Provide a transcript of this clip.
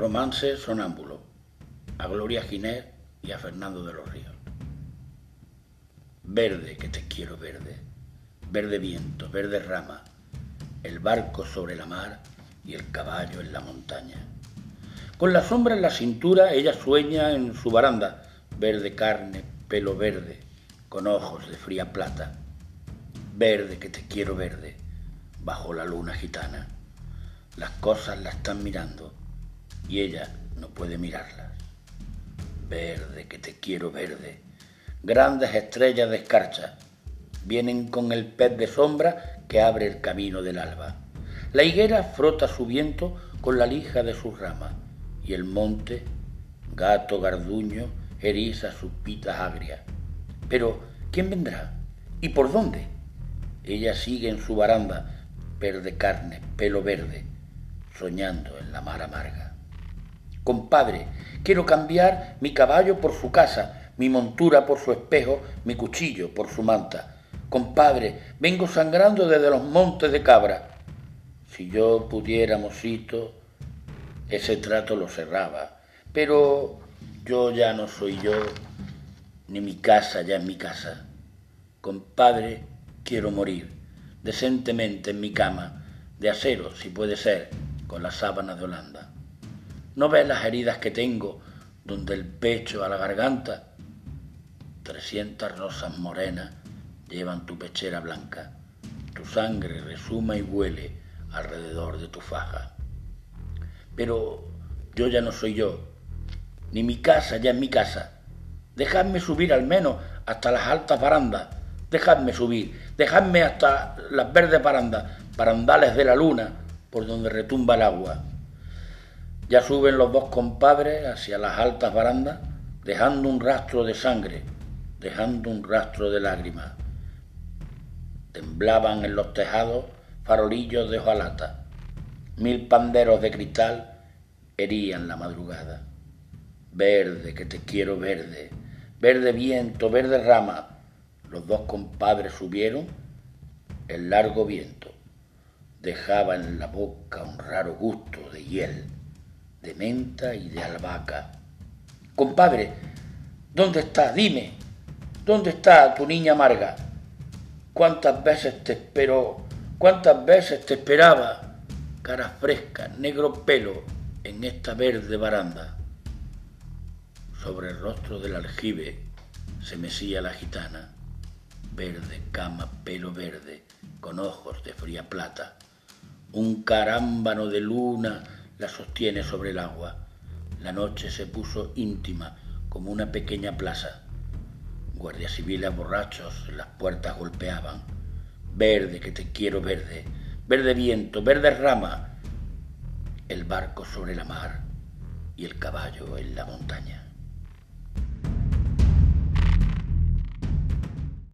Romance sonámbulo, a Gloria Ginés y a Fernando de los Ríos. Verde que te quiero verde, verde viento, verde rama, el barco sobre la mar y el caballo en la montaña. Con la sombra en la cintura ella sueña en su baranda, verde carne, pelo verde, con ojos de fría plata. Verde que te quiero verde, bajo la luna gitana. Las cosas la están mirando y ella no puede mirarlas. Verde que te quiero verde, grandes estrellas de escarcha vienen con el pez de sombra que abre el camino del alba. La higuera frota su viento con la lija de sus ramas y el monte, gato garduño, eriza sus pitas agrias. Pero, ¿quién vendrá? ¿Y por dónde? Ella sigue en su baranda, verde carne, pelo verde, soñando en la mar amarga. Compadre, quiero cambiar mi caballo por su casa, mi montura por su espejo, mi cuchillo por su manta. Compadre, vengo sangrando desde los montes de cabra. Si yo pudiera, mosito, ese trato lo cerraba. Pero yo ya no soy yo, ni mi casa ya es mi casa. Compadre, quiero morir, decentemente en mi cama, de acero, si puede ser, con las sábanas de Holanda. ¿No ves las heridas que tengo, donde el pecho a la garganta? Trescientas rosas morenas llevan tu pechera blanca. Tu sangre resuma y huele alrededor de tu faja. Pero yo ya no soy yo, ni mi casa ya es mi casa. Dejadme subir al menos hasta las altas barandas. Dejadme subir, dejadme hasta las verdes barandas, barandales de la luna, por donde retumba el agua. Ya suben los dos compadres hacia las altas barandas, dejando un rastro de sangre, dejando un rastro de lágrimas. Temblaban en los tejados farolillos de hojalata. Mil panderos de cristal herían la madrugada. Verde, que te quiero verde, verde viento, verde rama. Los dos compadres subieron el largo viento. Dejaba en la boca un raro gusto de hiel, de menta y de albahaca. Compadre, ¿dónde está? Dime, ¿dónde está tu niña amarga? ¿Cuántas veces te esperó? ¿Cuántas veces te esperaba? Cara fresca, negro pelo en esta verde baranda. Sobre el rostro del aljibe se mecía la gitana, verde cama, pelo verde, con ojos de fría plata. Un carámbano de luna la sostiene sobre el agua. La noche se puso íntima como una pequeña plaza. Guardias civiles borrachos las puertas golpeaban. Verde que te quiero verde, verde viento, verde rama, el barco sobre la mar y el caballo en la montaña.